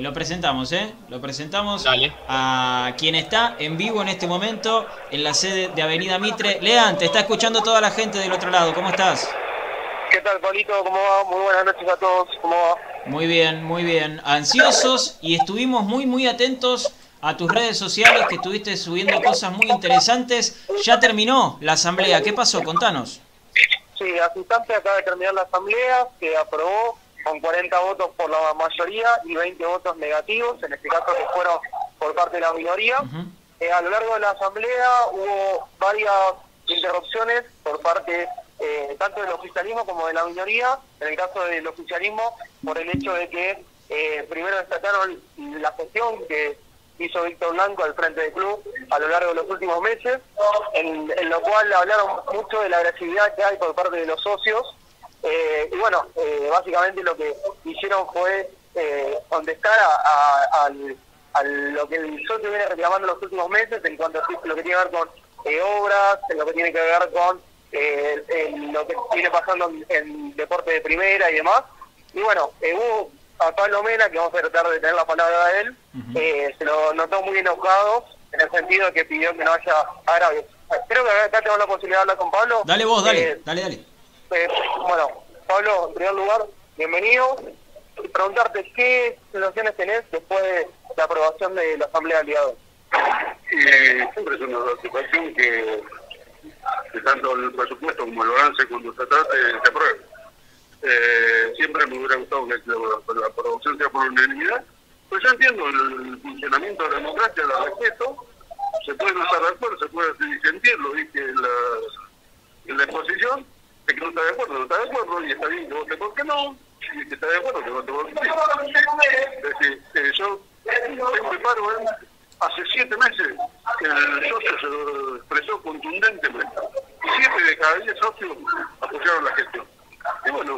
Lo presentamos, ¿eh? Lo presentamos a quien está en vivo en este momento en la sede de Avenida Mitre. Lean, te está escuchando toda la gente del otro lado. ¿Cómo estás? ¿Qué tal, Paulito? ¿Cómo va? Muy buenas noches a todos. ¿Cómo va? Muy bien, muy bien. Ansiosos y estuvimos muy, muy atentos a tus redes sociales que estuviste subiendo cosas muy interesantes. Ya terminó la asamblea. ¿Qué pasó? Contanos. Sí, asistente acaba de terminar la asamblea, que aprobó con 40 votos por la mayoría y 20 votos negativos, en este caso que fueron por parte de la minoría. Eh, a lo largo de la asamblea hubo varias interrupciones por parte eh, tanto del oficialismo como de la minoría. En el caso del oficialismo, por el hecho de que eh, primero destacaron la gestión que hizo Víctor Blanco al frente del club a lo largo de los últimos meses, en, en lo cual hablaron mucho de la agresividad que hay por parte de los socios eh, y bueno, eh, básicamente lo que hicieron fue eh, contestar a, lo que el socio viene reclamando en los últimos meses en cuanto a lo que tiene que ver con obras, en lo que tiene que ver con lo que viene pasando en, deporte de primera y demás. Y bueno, hubo a Pablo Mena, que vamos a tratar de tener la palabra de él, se lo notó muy enojado en el sentido de que pidió que no haya agravios. Creo que acá tengo la posibilidad de hablar con Pablo. Dale vos, dale, dale, dale. Bueno, Pablo, en primer lugar, bienvenido. Preguntarte qué sensaciones tenés después de la aprobación de la Asamblea de Aliados. Siempre es una situación que, tanto el presupuesto como el balance cuando se trate se apruebe. Eh, siempre me hubiera gustado que la, aprobación sea por unanimidad, pues yo entiendo el funcionamiento de la democracia, la respeto, se puede no estar de acuerdo, se puede disentir, lo dije la, en la exposición, que no está de acuerdo, no está de acuerdo, y está bien que vote porque no, y que está de acuerdo, que vote porque sí. Es decir, eh, yo tengo un paro, ¿eh? hace siete meses el socio se expresó contundentemente. Siete de cada diez socios apoyaron la gestión. Y bueno,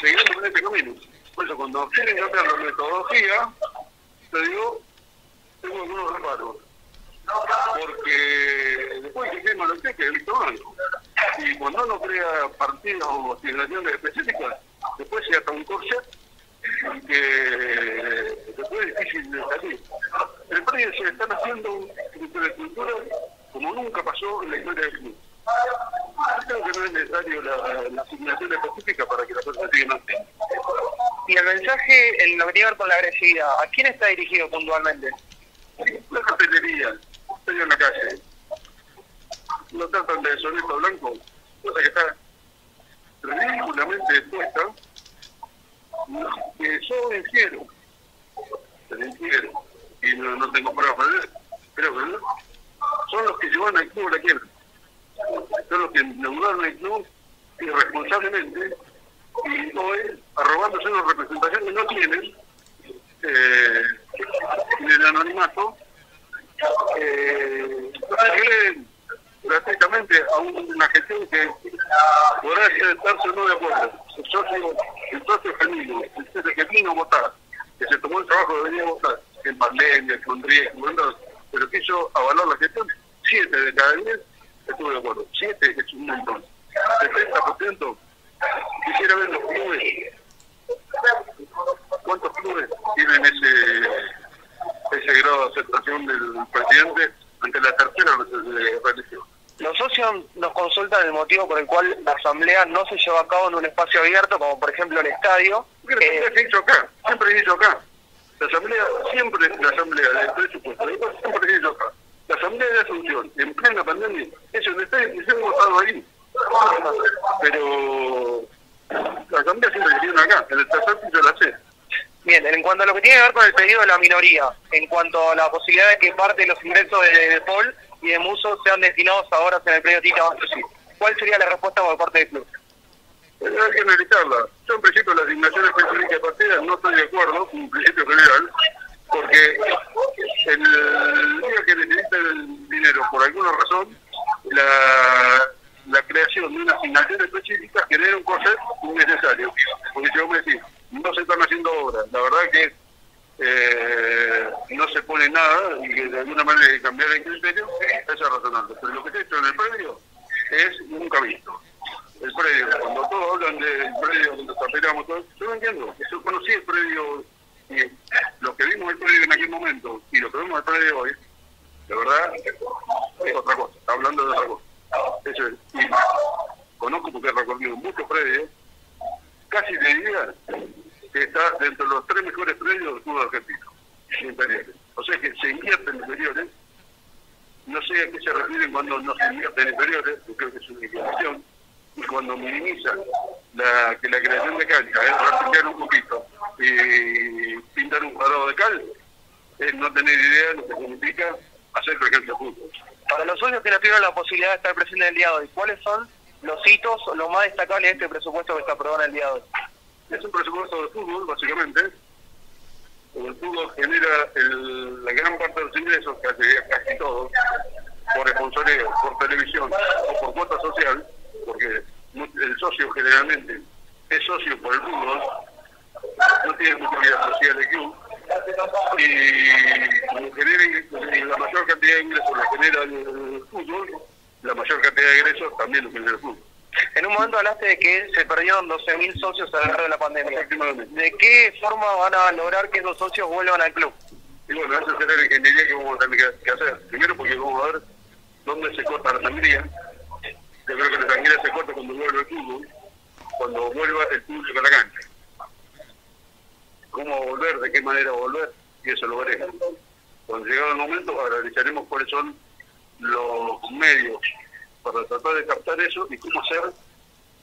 seguimos en este camino. Por eso, cuando quieren cambiar la metodología, te digo, tengo algunos reparos. Porque después que firma lo que es el electoral y cuando uno crea partidos o asignaciones específicas, después se ata un corset que después es difícil de salir. El predio se están haciendo infraestructuras como nunca pasó en la historia del club. Creo que no es necesario la, asignación específica para que la persona siga haciendo. Y el mensaje en lo que tiene que ver con la agresividad, ¿a quién está dirigido puntualmente? La cafetería, estoy en la calle no tratan de deshonesto blanco, cosa que está ridículamente expuesta, que yo infiero, y no, no tengo pruebas para creo que no, son los que llevan al club la quiebra, son los que endeudaron el club irresponsablemente y hoy arrobándose una representación que no tienen eh, en el anonimato eh, gratuitamente a una gestión que podrá estarse o no de acuerdo. El socio, el socio genuino, el que vino a votar, que se tomó el trabajo de venir a votar, en pandemia, con riesgo, pero quiso avalar la gestión, siete de cada diez estuve de acuerdo. Siete es un. 70% quisiera ver los clubes. ¿Cuántos clubes tienen ese, ese grado de aceptación del presidente ante la tercera religión? Los socios el motivo por el cual la asamblea no se lleva a cabo en un espacio abierto, como por ejemplo el estadio. Eh, se hizo acá, siempre se hizo acá. La asamblea, siempre la asamblea del presupuesto, siempre se hizo acá. La asamblea de Asunción, en plena pandemia, eso no está, hemos votado ahí. Pero la asamblea siempre se hizo acá, en el tercer piso de la C. Bien, en cuanto a lo que tiene que ver con el pedido de la minoría, en cuanto a la posibilidad de que parte de los ingresos de, de Paul y de Muso sean destinados a obras en el predio Tita ¿Cuál sería la respuesta por parte del club? Hay que analizarla. Yo en principio la asignación específica de partidas no estoy de acuerdo, un principio general, porque el día que necesita el dinero por alguna razón, la, la creación de una asignación específica genera un coste innecesario. Porque si vos me decís, no se están haciendo obras, la verdad que eh, no se pone nada y que de alguna manera hay que cambiar el criterio, es razonable. Pero lo que se ha hecho en el predio es nunca visto. El predio, cuando todos hablan del predio donde operamos todos, yo no entiendo. Yo conocí el predio y vimos el predio en aquel momento y lo que vemos el predio hoy, de verdad, es otra cosa. Está hablando de otra cosa. Eso es. Y conozco porque he recorrido muchos predios. Casi te diría que está dentro de los tres mejores predios del fútbol argentino. O sea que se invierte en inferiores. No sé a qué se refieren cuando no se invierte en inferiores, yo creo que es una equivocación. Y cuando minimiza la, que la creación de cancha es un poquito y pintar un cuadrado de cal, es no tener idea de lo que significa hacer presencia fútbol. Para los socios que no tuvieron la posibilidad de estar presentes el día de hoy, ¿cuáles son los hitos, lo más destacable de este presupuesto que está aprobado en el día de hoy? Es un presupuesto de fútbol, básicamente. El fútbol genera el, la gran parte de los ingresos, casi, casi todos, por sponsoreo, por televisión o por cuota social, porque el socio generalmente es socio por el fútbol, no tiene mucha vida social de club, y genera la mayor cantidad de ingresos la genera el fútbol, la mayor cantidad de ingresos también lo genera el fútbol. En un momento hablaste de que se perdieron 12.000 socios a lo largo de la pandemia. ¿De qué forma van a lograr que esos socios vuelvan al club? Y bueno, esa será la ingeniería que vamos a tener que hacer. Primero porque vamos a ver dónde se corta la sangría. Yo creo que la sangría se corta cuando vuelve el fútbol, cuando vuelva el público a la cancha. ¿Cómo volver? ¿De qué manera volver? Y eso lo veremos. Cuando llegado el momento, analizaremos cuáles son los medios para tratar de captar eso y cómo hacer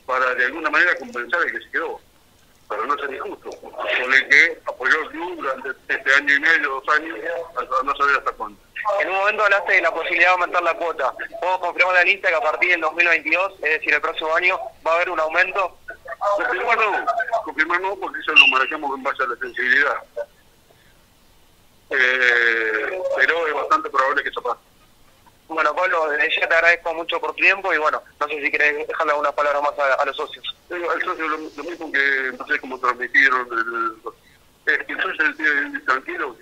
para de alguna manera compensar el que se quedó, para no ser injusto, con el que apoyó el club durante este año y medio, dos años, hasta no saber hasta cuándo. En un momento hablaste de la posibilidad de aumentar la cuota. ¿Puedo confirmar la lista que a partir del 2022, es decir, el próximo año, va a haber un aumento? Confirmar no, confirmar no, porque eso lo manejamos en base a la sensibilidad. Eh, pero es bastante probable que eso pase. Bueno, Pablo, desde ya te agradezco mucho por tu tiempo y bueno, no sé si querés dejarle alguna palabra más a, los socios. al socio lo, mismo que no sé cómo transmitieron el, es que el socio tranquilo,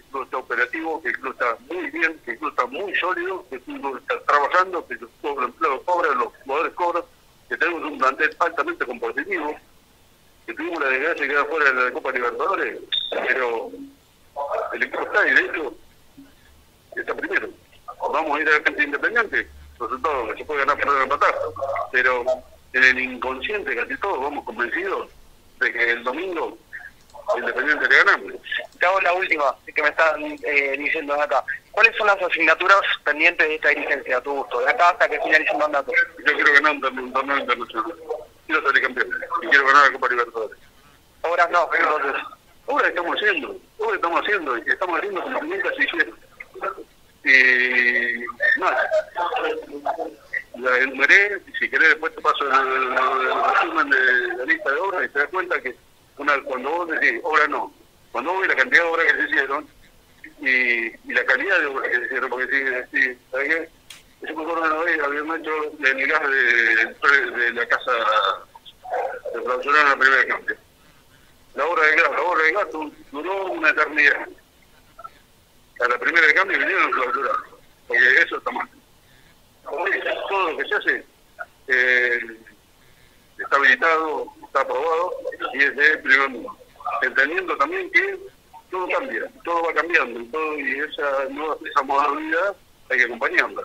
que el está muy bien, que el está muy sólido, que el club está trabajando, que los empleados cobran, los jugadores cobran, que tenemos un plantel altamente competitivo, que tuvimos la desgracia de quedar fuera de la Copa Libertadores, pero el equipo está y de hecho está primero vamos a ir a la gente independiente, resultado que se puede ganar, perder, empatar. Pero en el inconsciente casi todos vamos convencidos de que el domingo Independiente le ganamos. Te hago la última que me están eh, diciendo acá. ¿Cuáles son las asignaturas pendientes de esta dirigencia a tu gusto? De acá hasta que finalice el mandato. Yo quiero ganar un torneo internacional. Quiero salir campeón. Y quiero ganar la Copa Libertadores. Obras no, entonces. Obras estamos haciendo. Obras estamos haciendo. Y estamos haciendo como nunca se hicieron. Y nada, la enumeré, si querés después te paso el, resumen de la lista de obras y te das cuenta que una cuando vos decís obra no, cuando vos ves la cantidad de obras que se hicieron y, la calidad de obras que se hicieron, porque sí, sí ¿sabes qué? Yo me acuerdo una vez, habíamos hecho el gas de, de, la casa de clausura en la primera cambio. La obra de gas, la obra de gas duró una eternidad a la primera de cambio vinieron a clausurar, porque eso está mal. todo lo que se hace eh, está habilitado, está aprobado y es de primer mundo. Entendiendo también que todo cambia, todo va cambiando y, esa, nueva, esa modalidad hay que acompañarla.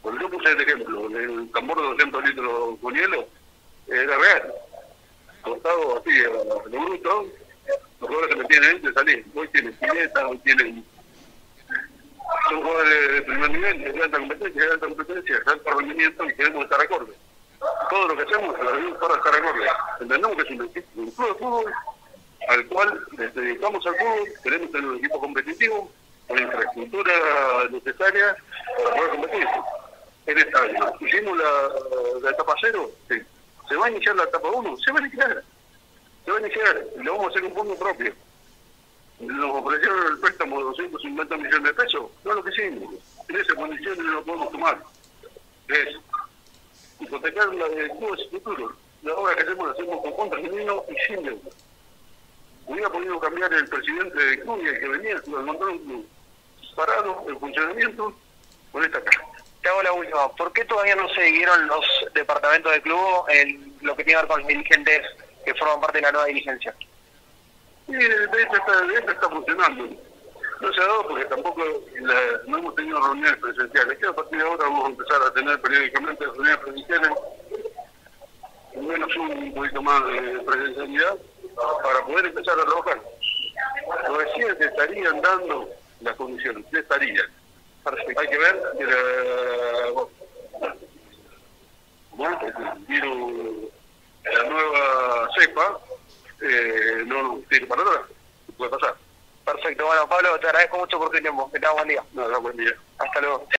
Cuando yo puse el ejemplo, el tambor de 200 litros con hielo, era real. Cortado así a lo bruto, los jugadores que me tienen de salir. Hoy tienen pileta, hoy tienen son jugadores de primer nivel, de alta competencia, de alta competencia, de alto rendimiento y queremos estar acorde. Todo lo que hacemos lo hacemos para estar acorde. Entendemos que es un, club de fútbol al cual dedicamos al fútbol, queremos tener un equipo competitivo con infraestructura necesaria para poder competir. En esta año. Hicimos la, etapa cero, se va a iniciar la etapa uno, se va a iniciar. Se va a iniciar le vamos a hacer un fondo propio nos ofrecieron el préstamo de 250 millones de pesos, no lo que hicimos. En esa condición no lo podemos tomar. Es hipotecar la de clubes futuro. La obra que hacemos la hacemos con contra genuino y sin deuda. Hubiera podido cambiar el presidente de club y el que venía, el encontró un club parado en funcionamiento con esta caja. Te hago la última. ¿Por qué todavía no se dieron los departamentos de club en lo que tiene que ver con los dirigentes que forman parte de la nueva dirigencia? Y de hecho está, está funcionando. No se ha dado porque tampoco no hemos tenido reuniones presenciales. Que a partir de ahora vamos a empezar a tener periódicamente reuniones presenciales, menos un poquito más de presencialidad, para poder empezar a trabajar. Recién se estarían dando las condiciones, se estarían. Hay que ver que la, bueno, el virus, la nueva cepa, eh, no tiene para atrás, puede pasar. Perfecto, bueno Pablo, te agradezco mucho por tu tiempo, que tengas buen día. Nada, buen día. Hasta luego.